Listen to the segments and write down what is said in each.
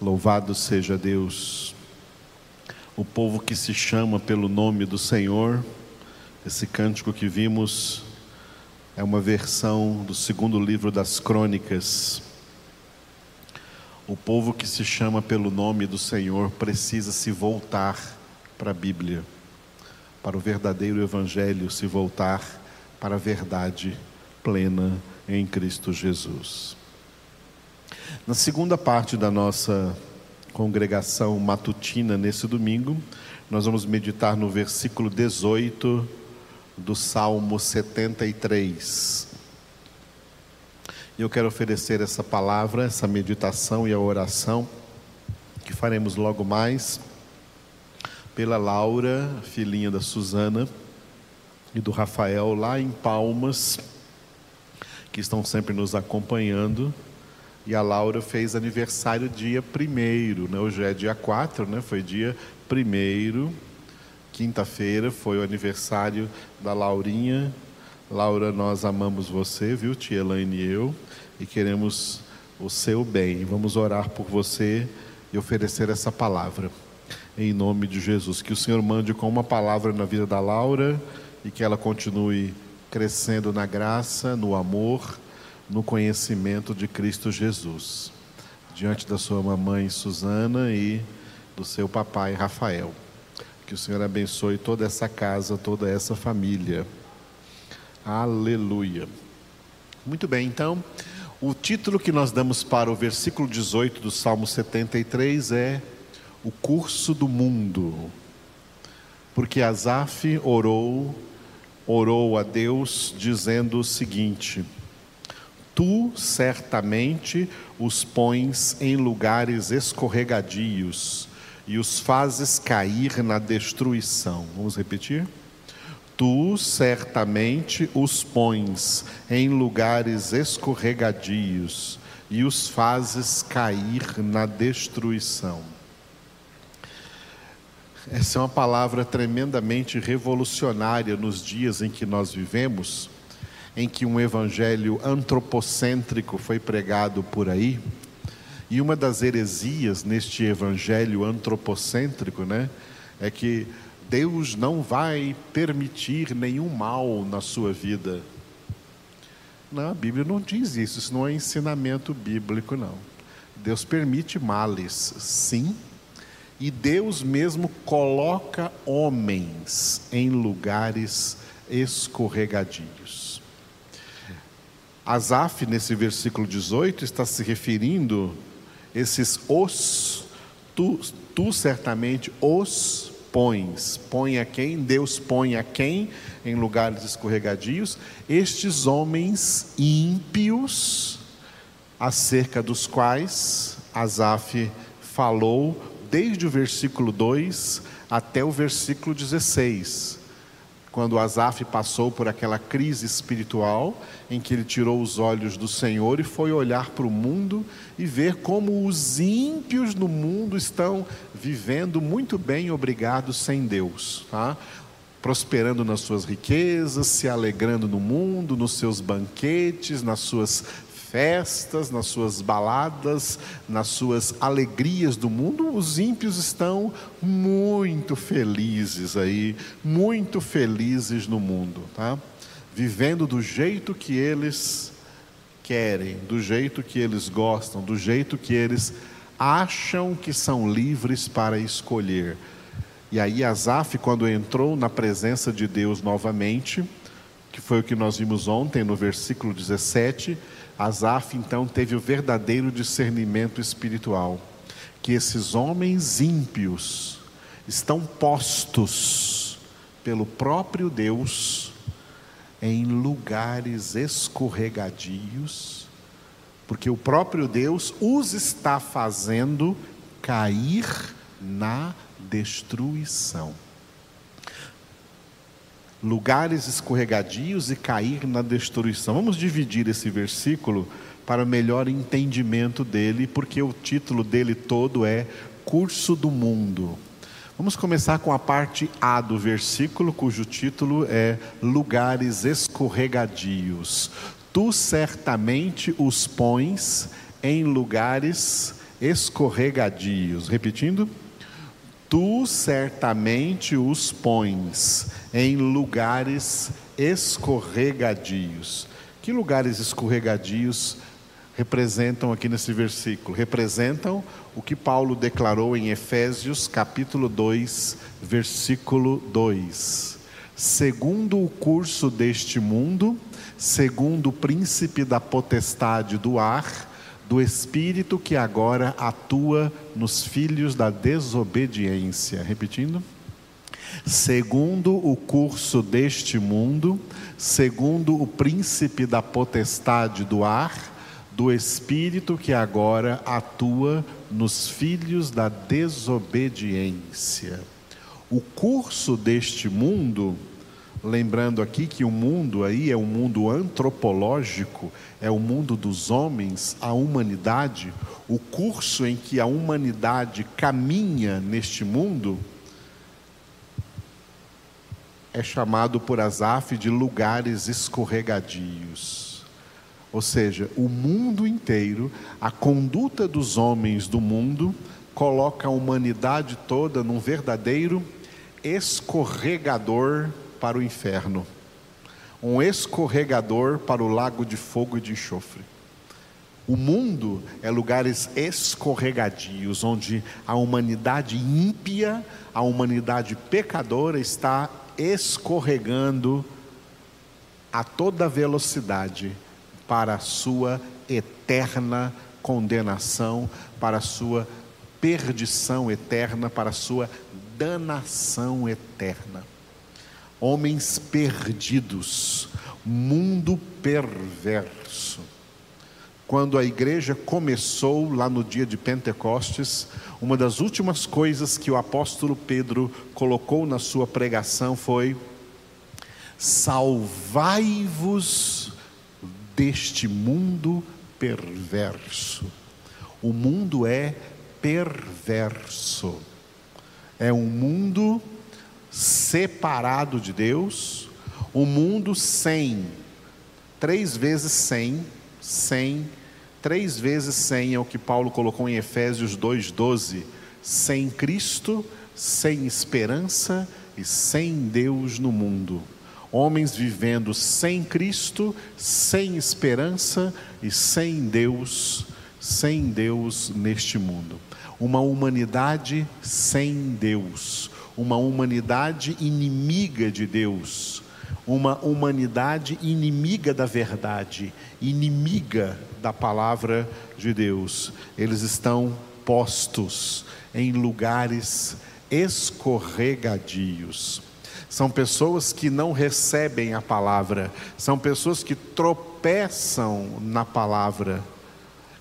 Louvado seja Deus, o povo que se chama pelo nome do Senhor. Esse cântico que vimos é uma versão do segundo livro das Crônicas. O povo que se chama pelo nome do Senhor precisa se voltar para a Bíblia, para o verdadeiro Evangelho, se voltar para a verdade plena em Cristo Jesus. Na segunda parte da nossa congregação matutina nesse domingo, nós vamos meditar no versículo 18 do Salmo 73. E eu quero oferecer essa palavra, essa meditação e a oração que faremos logo mais pela Laura, filhinha da Suzana, e do Rafael lá em Palmas, que estão sempre nos acompanhando e a Laura fez aniversário dia primeiro, né? Hoje é dia 4, né? Foi dia primeiro, quinta-feira, foi o aniversário da Laurinha. Laura, nós amamos você, viu, tia Elaine e eu, e queremos o seu bem. Vamos orar por você e oferecer essa palavra. Em nome de Jesus. Que o Senhor mande com uma palavra na vida da Laura e que ela continue crescendo na graça, no amor no conhecimento de Cristo Jesus, diante da sua mamãe Susana e do seu papai Rafael. Que o Senhor abençoe toda essa casa, toda essa família. Aleluia. Muito bem, então, o título que nós damos para o versículo 18 do Salmo 73 é O Curso do Mundo. Porque Asaf orou, orou a Deus dizendo o seguinte: Tu certamente os pões em lugares escorregadios e os fazes cair na destruição. Vamos repetir? Tu certamente os pões em lugares escorregadios e os fazes cair na destruição. Essa é uma palavra tremendamente revolucionária nos dias em que nós vivemos em que um evangelho antropocêntrico foi pregado por aí. E uma das heresias neste evangelho antropocêntrico, né, é que Deus não vai permitir nenhum mal na sua vida. Não, a Bíblia não diz isso, isso não é ensinamento bíblico, não. Deus permite males, sim, e Deus mesmo coloca homens em lugares escorregadios. Asaf, nesse versículo 18, está se referindo esses os, tu, tu certamente os pões. Põe a quem? Deus põe a quem em lugares escorregadios? Estes homens ímpios, acerca dos quais Asaf falou desde o versículo 2 até o versículo 16 quando Asaf passou por aquela crise espiritual em que ele tirou os olhos do Senhor e foi olhar para o mundo e ver como os ímpios no mundo estão vivendo muito bem, obrigados, sem Deus, tá? prosperando nas suas riquezas, se alegrando no mundo, nos seus banquetes, nas suas festas, nas suas baladas, nas suas alegrias do mundo, os ímpios estão muito felizes aí, muito felizes no mundo, tá? Vivendo do jeito que eles querem, do jeito que eles gostam, do jeito que eles acham que são livres para escolher. E aí Asaf, quando entrou na presença de Deus novamente, que foi o que nós vimos ontem no versículo 17, Asaf então teve o verdadeiro discernimento espiritual, que esses homens ímpios estão postos pelo próprio Deus em lugares escorregadios, porque o próprio Deus os está fazendo cair na destruição lugares escorregadios e cair na destruição. Vamos dividir esse versículo para melhor entendimento dele, porque o título dele todo é Curso do Mundo. Vamos começar com a parte A do versículo, cujo título é Lugares escorregadios. Tu certamente os pões em lugares escorregadios. Repetindo. Tu certamente os pões em lugares escorregadios. Que lugares escorregadios representam aqui nesse versículo? Representam o que Paulo declarou em Efésios capítulo 2, versículo 2. Segundo o curso deste mundo, segundo o príncipe da potestade do ar, do espírito que agora atua nos filhos da desobediência. Repetindo. Segundo o curso deste mundo, segundo o príncipe da potestade do ar, do espírito que agora atua nos filhos da desobediência. O curso deste mundo Lembrando aqui que o mundo aí é um mundo antropológico, é o mundo dos homens, a humanidade, o curso em que a humanidade caminha neste mundo é chamado por Asaf de lugares escorregadios. Ou seja, o mundo inteiro, a conduta dos homens do mundo, coloca a humanidade toda num verdadeiro escorregador para o inferno, um escorregador para o lago de fogo e de enxofre. O mundo é lugares escorregadios, onde a humanidade ímpia, a humanidade pecadora está escorregando a toda velocidade para a sua eterna condenação, para a sua perdição eterna, para a sua danação eterna homens perdidos, mundo perverso. Quando a igreja começou lá no dia de Pentecostes, uma das últimas coisas que o apóstolo Pedro colocou na sua pregação foi: salvai-vos deste mundo perverso. O mundo é perverso, é um mundo separado de Deus, o mundo sem, três vezes sem, sem, três vezes sem é o que Paulo colocou em Efésios 2,12, sem Cristo, sem esperança e sem Deus no mundo. Homens vivendo sem Cristo, sem esperança e sem Deus, sem Deus neste mundo. Uma humanidade sem Deus uma humanidade inimiga de Deus, uma humanidade inimiga da verdade, inimiga da palavra de Deus. Eles estão postos em lugares escorregadios. São pessoas que não recebem a palavra, são pessoas que tropeçam na palavra.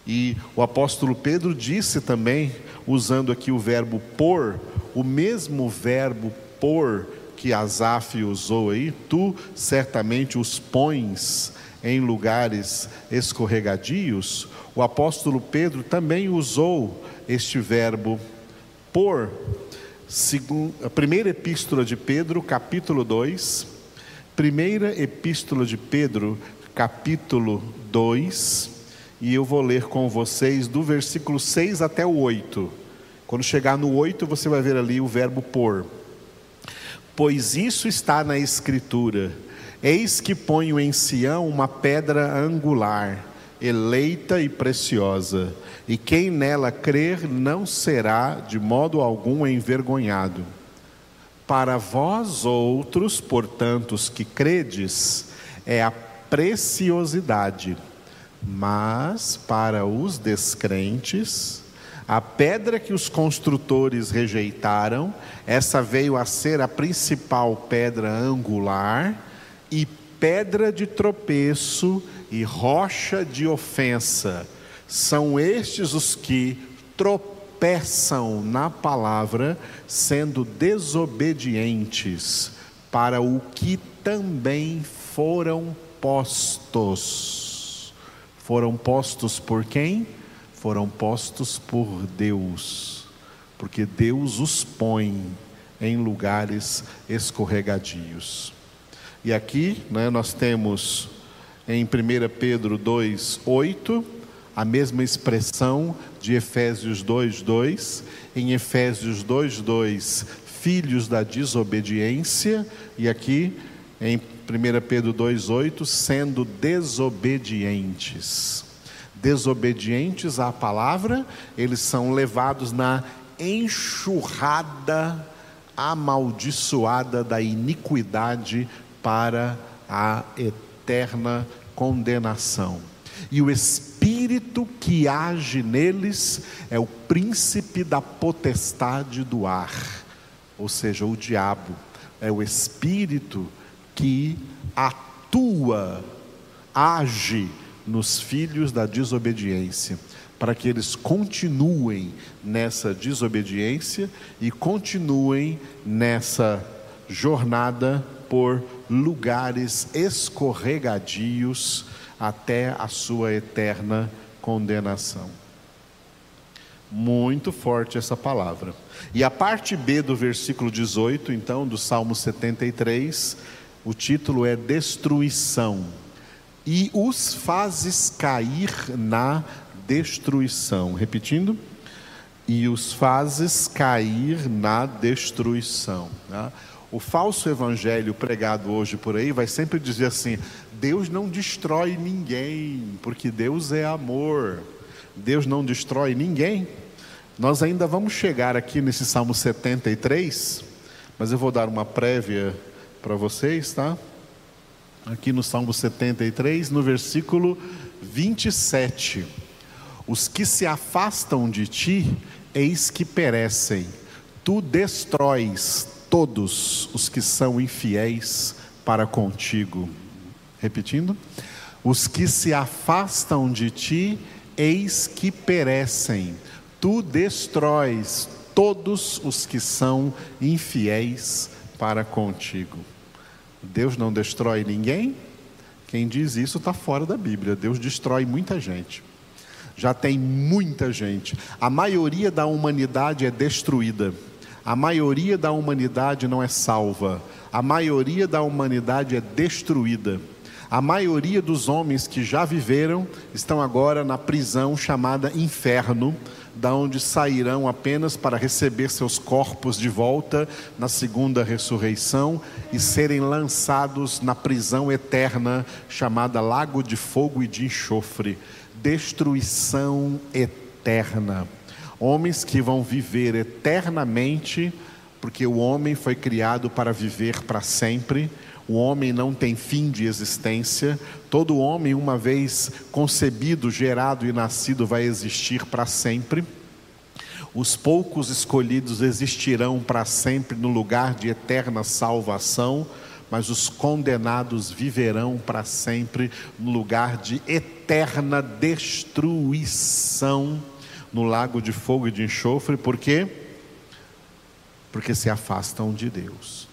E o apóstolo Pedro disse também, usando aqui o verbo por, o mesmo verbo por que Asaf usou aí, tu certamente os pões em lugares escorregadios, o apóstolo Pedro também usou este verbo por, a primeira epístola de Pedro, capítulo 2, primeira epístola de Pedro, capítulo 2, e eu vou ler com vocês do versículo 6 até o 8. Quando chegar no 8, você vai ver ali o verbo pôr. Pois isso está na Escritura: Eis que ponho em Sião uma pedra angular, eleita e preciosa, e quem nela crer não será de modo algum envergonhado. Para vós outros, portanto, os que credes, é a preciosidade, mas para os descrentes, a pedra que os construtores rejeitaram, essa veio a ser a principal pedra angular e pedra de tropeço e rocha de ofensa. São estes os que tropeçam na palavra, sendo desobedientes para o que também foram postos. Foram postos por quem? foram postos por Deus, porque Deus os põe em lugares escorregadios. E aqui né, nós temos em 1 Pedro 2, 8, a mesma expressão de Efésios 2:2, em Efésios 2:2, filhos da desobediência, e aqui em 1 Pedro 2:8, sendo desobedientes. Desobedientes à palavra, eles são levados na enxurrada amaldiçoada da iniquidade para a eterna condenação. E o espírito que age neles é o príncipe da potestade do ar, ou seja, o diabo. É o espírito que atua, age nos filhos da desobediência, para que eles continuem nessa desobediência e continuem nessa jornada por lugares escorregadios até a sua eterna condenação. Muito forte essa palavra. E a parte B do versículo 18, então, do Salmo 73, o título é Destruição. E os fazes cair na destruição. Repetindo, e os fazes cair na destruição. Né? O falso evangelho pregado hoje por aí vai sempre dizer assim: Deus não destrói ninguém, porque Deus é amor. Deus não destrói ninguém. Nós ainda vamos chegar aqui nesse Salmo 73, mas eu vou dar uma prévia para vocês, tá? Aqui no Salmo 73, no versículo 27. Os que se afastam de ti, eis que perecem. Tu destróis todos os que são infiéis para contigo. Repetindo: os que se afastam de ti, eis que perecem. Tu destróis todos os que são infiéis para contigo. Deus não destrói ninguém? Quem diz isso está fora da Bíblia. Deus destrói muita gente. Já tem muita gente. A maioria da humanidade é destruída. A maioria da humanidade não é salva. A maioria da humanidade é destruída. A maioria dos homens que já viveram estão agora na prisão chamada inferno, da onde sairão apenas para receber seus corpos de volta na segunda ressurreição e serem lançados na prisão eterna chamada Lago de Fogo e de Enxofre destruição eterna. Homens que vão viver eternamente, porque o homem foi criado para viver para sempre. O homem não tem fim de existência. Todo homem, uma vez concebido, gerado e nascido, vai existir para sempre. Os poucos escolhidos existirão para sempre no lugar de eterna salvação mas os condenados viverão para sempre no lugar de eterna destruição no lago de fogo e de enxofre, por quê? Porque se afastam de Deus.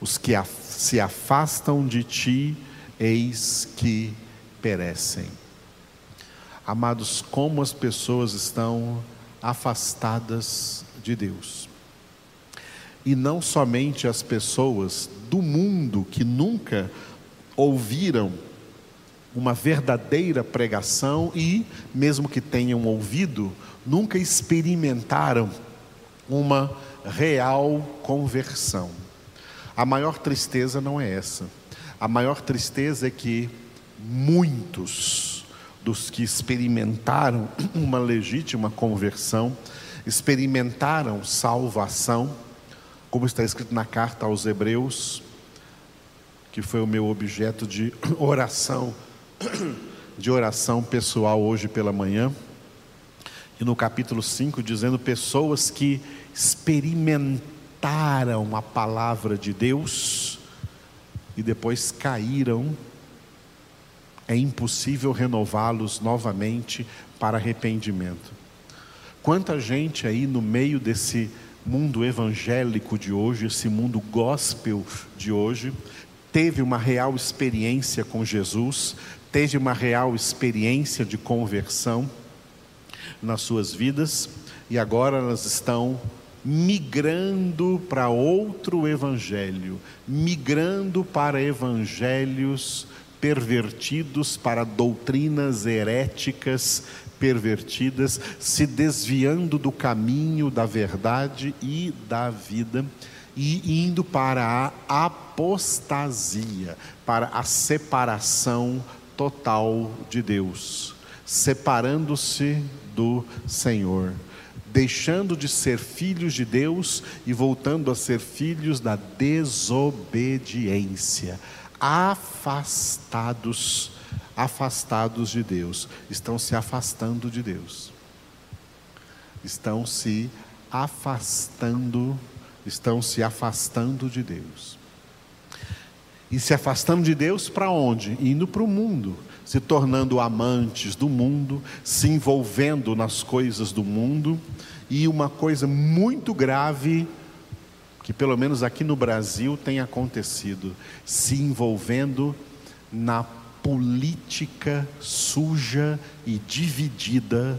Os que se afastam de ti, eis que perecem. Amados, como as pessoas estão afastadas de Deus e não somente as pessoas do mundo que nunca ouviram uma verdadeira pregação e, mesmo que tenham ouvido, nunca experimentaram uma real conversão. A maior tristeza não é essa. A maior tristeza é que muitos dos que experimentaram uma legítima conversão, experimentaram salvação, como está escrito na carta aos Hebreus, que foi o meu objeto de oração, de oração pessoal hoje pela manhã, e no capítulo 5, dizendo pessoas que experimentaram a palavra de Deus e depois caíram, é impossível renová-los novamente para arrependimento. Quanta gente aí no meio desse mundo evangélico de hoje, esse mundo gospel de hoje, teve uma real experiência com Jesus, teve uma real experiência de conversão nas suas vidas e agora elas estão migrando para outro evangelho, migrando para evangelhos pervertidos para doutrinas heréticas pervertidas, se desviando do caminho da verdade e da vida e indo para a apostasia, para a separação total de Deus, separando-se do Senhor, deixando de ser filhos de Deus e voltando a ser filhos da desobediência, afastados, afastados de Deus, estão se afastando de Deus. Estão se afastando, estão se afastando de Deus. E se afastando de Deus para onde? Indo para o mundo, se tornando amantes do mundo, se envolvendo nas coisas do mundo, e uma coisa muito grave, que pelo menos aqui no Brasil tem acontecido, se envolvendo na política suja e dividida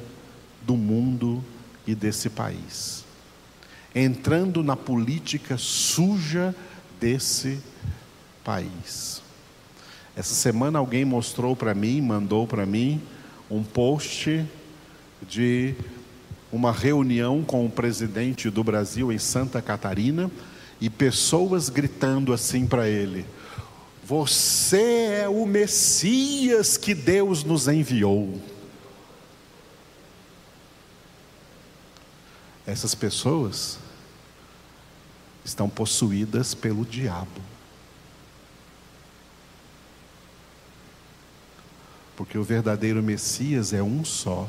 do mundo e desse país. Entrando na política suja desse país. Essa semana alguém mostrou para mim, mandou para mim, um post de uma reunião com o presidente do Brasil em Santa Catarina e pessoas gritando assim para ele: Você é o Messias que Deus nos enviou. Essas pessoas estão possuídas pelo diabo. Porque o verdadeiro Messias é um só: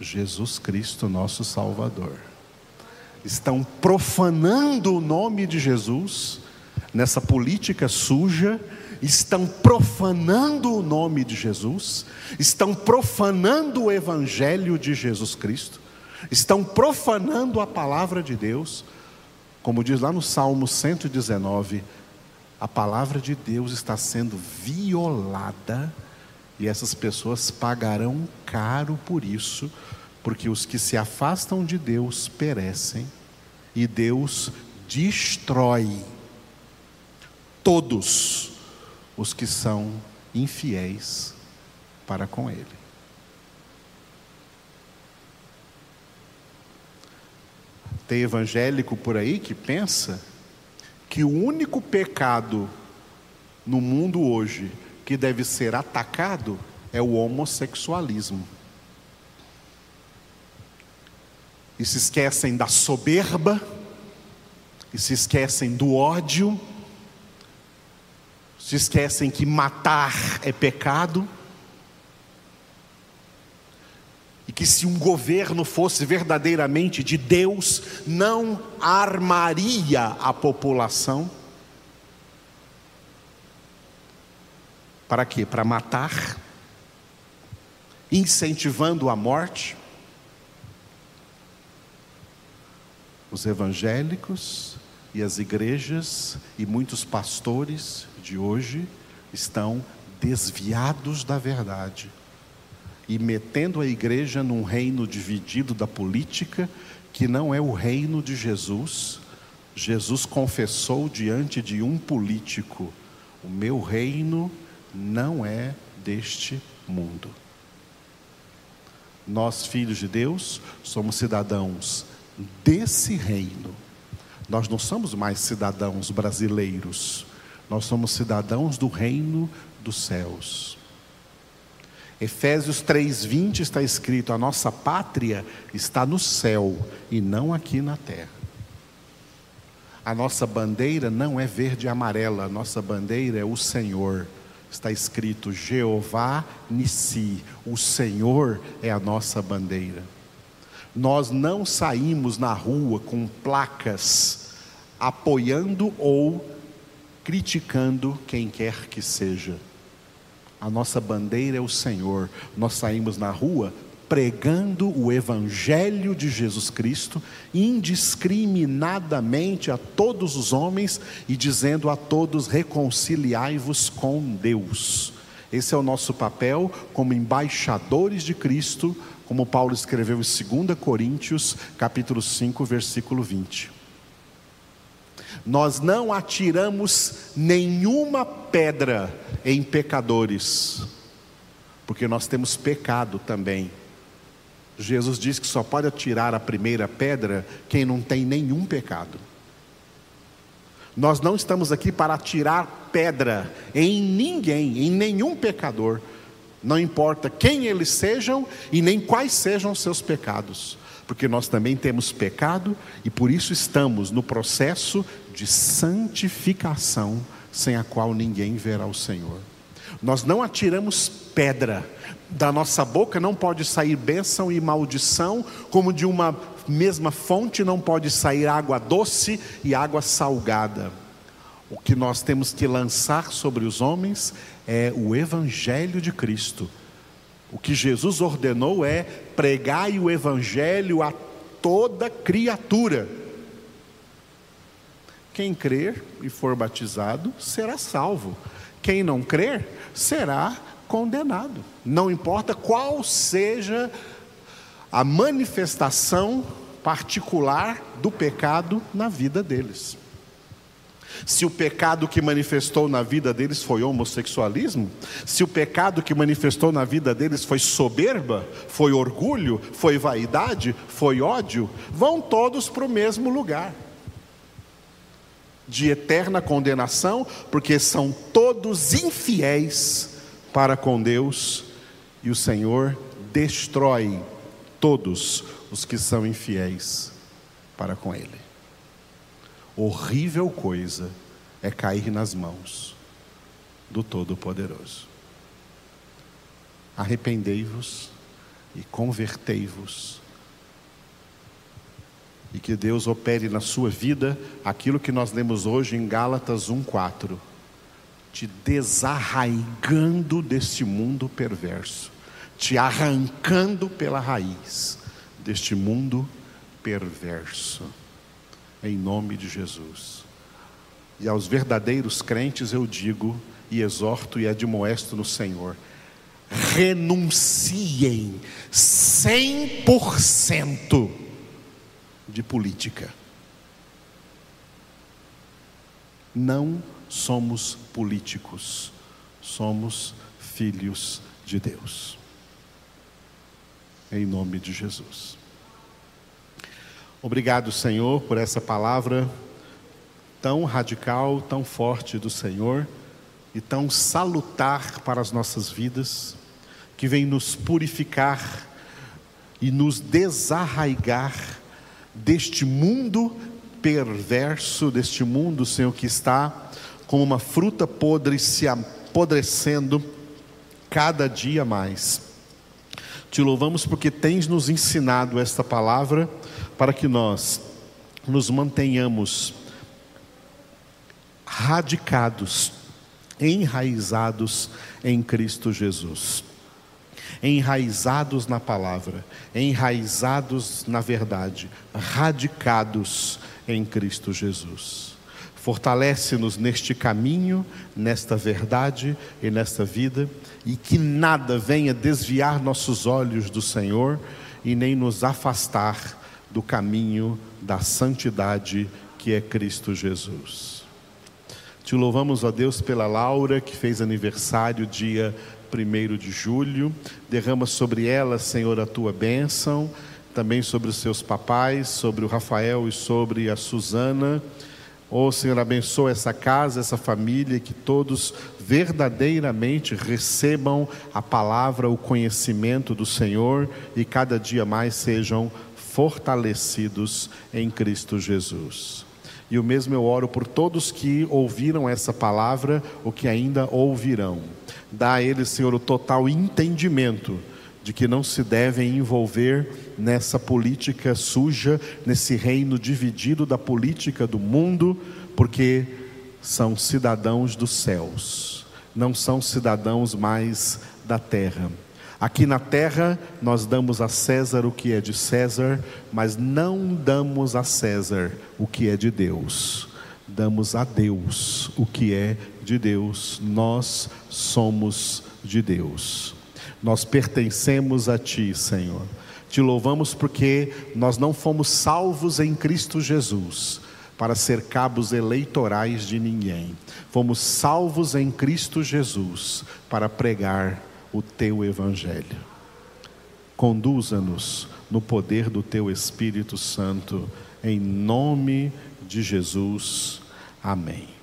Jesus Cristo, nosso Salvador. Estão profanando o nome de Jesus nessa política suja, estão profanando o nome de Jesus, estão profanando o Evangelho de Jesus Cristo, estão profanando a palavra de Deus, como diz lá no Salmo 119 a palavra de Deus está sendo violada e essas pessoas pagarão caro por isso, porque os que se afastam de Deus perecem e Deus destrói todos os que são infiéis para com Ele. Tem evangélico por aí que pensa que o único pecado no mundo hoje que deve ser atacado é o homossexualismo. E se esquecem da soberba, e se esquecem do ódio, se esquecem que matar é pecado. E que se um governo fosse verdadeiramente de Deus, não armaria a população. Para quê? Para matar, incentivando a morte. Os evangélicos e as igrejas e muitos pastores de hoje estão desviados da verdade e metendo a igreja num reino dividido da política, que não é o reino de Jesus. Jesus confessou diante de um político: O meu reino não é deste mundo. Nós, filhos de Deus, somos cidadãos desse reino. Nós não somos mais cidadãos brasileiros, nós somos cidadãos do reino dos céus. Efésios 3:20 está escrito: a nossa pátria está no céu e não aqui na terra. A nossa bandeira não é verde e amarela, a nossa bandeira é o Senhor. Está escrito Jeová Nissi, o Senhor é a nossa bandeira. Nós não saímos na rua com placas apoiando ou criticando quem quer que seja a nossa bandeira é o Senhor. Nós saímos na rua pregando o Evangelho de Jesus Cristo indiscriminadamente a todos os homens e dizendo a todos: reconciliai-vos com Deus. Esse é o nosso papel como embaixadores de Cristo, como Paulo escreveu em 2 Coríntios, capítulo 5, versículo 20. Nós não atiramos nenhuma pedra em pecadores, porque nós temos pecado também. Jesus diz que só pode atirar a primeira pedra quem não tem nenhum pecado. Nós não estamos aqui para atirar pedra em ninguém, em nenhum pecador, não importa quem eles sejam e nem quais sejam seus pecados, porque nós também temos pecado e por isso estamos no processo de santificação, sem a qual ninguém verá o Senhor. Nós não atiramos pedra, da nossa boca não pode sair bênção e maldição, como de uma mesma fonte não pode sair água doce e água salgada. O que nós temos que lançar sobre os homens é o Evangelho de Cristo. O que Jesus ordenou é pregai o Evangelho a toda criatura. Quem crer e for batizado será salvo. Quem não crer será condenado. Não importa qual seja a manifestação particular do pecado na vida deles. Se o pecado que manifestou na vida deles foi homossexualismo, se o pecado que manifestou na vida deles foi soberba, foi orgulho, foi vaidade, foi ódio, vão todos para o mesmo lugar de eterna condenação, porque são todos infiéis para com Deus e o Senhor destrói todos os que são infiéis para com Ele. Horrível coisa é cair nas mãos do Todo-Poderoso. Arrependei-vos e convertei-vos. E que Deus opere na sua vida aquilo que nós lemos hoje em Gálatas 1,4 te desarraigando deste mundo perverso, te arrancando pela raiz deste mundo perverso, em nome de Jesus. E aos verdadeiros crentes eu digo, e exorto e admoesto no Senhor: renunciem 100% de política. Não somos políticos, somos filhos de Deus. Em nome de Jesus. Obrigado, Senhor, por essa palavra tão radical, tão forte do Senhor e tão salutar para as nossas vidas, que vem nos purificar e nos desarraigar deste mundo perverso, deste mundo, Senhor, que está como uma fruta podre se apodrecendo cada dia mais. Te louvamos porque tens nos ensinado esta palavra para que nós nos mantenhamos radicados, enraizados em Cristo Jesus. Enraizados na palavra, enraizados na verdade, radicados em Cristo Jesus. Fortalece-nos neste caminho, nesta verdade e nesta vida, e que nada venha desviar nossos olhos do Senhor e nem nos afastar do caminho da santidade que é Cristo Jesus. Te louvamos, ó Deus, pela Laura que fez aniversário dia 1 de julho. Derrama sobre ela, Senhor, a tua bênção, também sobre os seus papais, sobre o Rafael e sobre a Suzana Oh Senhor, abençoa essa casa, essa família, que todos verdadeiramente recebam a palavra, o conhecimento do Senhor e cada dia mais sejam fortalecidos em Cristo Jesus. E o mesmo eu oro por todos que ouviram essa palavra ou que ainda ouvirão. Dá a eles, Senhor, o total entendimento de que não se devem envolver nessa política suja, nesse reino dividido da política do mundo, porque são cidadãos dos céus, não são cidadãos mais da terra. Aqui na terra nós damos a César o que é de César, mas não damos a César o que é de Deus. Damos a Deus o que é de Deus. Nós somos de Deus. Nós pertencemos a Ti, Senhor. Te louvamos porque nós não fomos salvos em Cristo Jesus para ser cabos eleitorais de ninguém. Fomos salvos em Cristo Jesus para pregar o teu evangelho. Conduza-nos no poder do teu Espírito Santo, em nome de Jesus. Amém.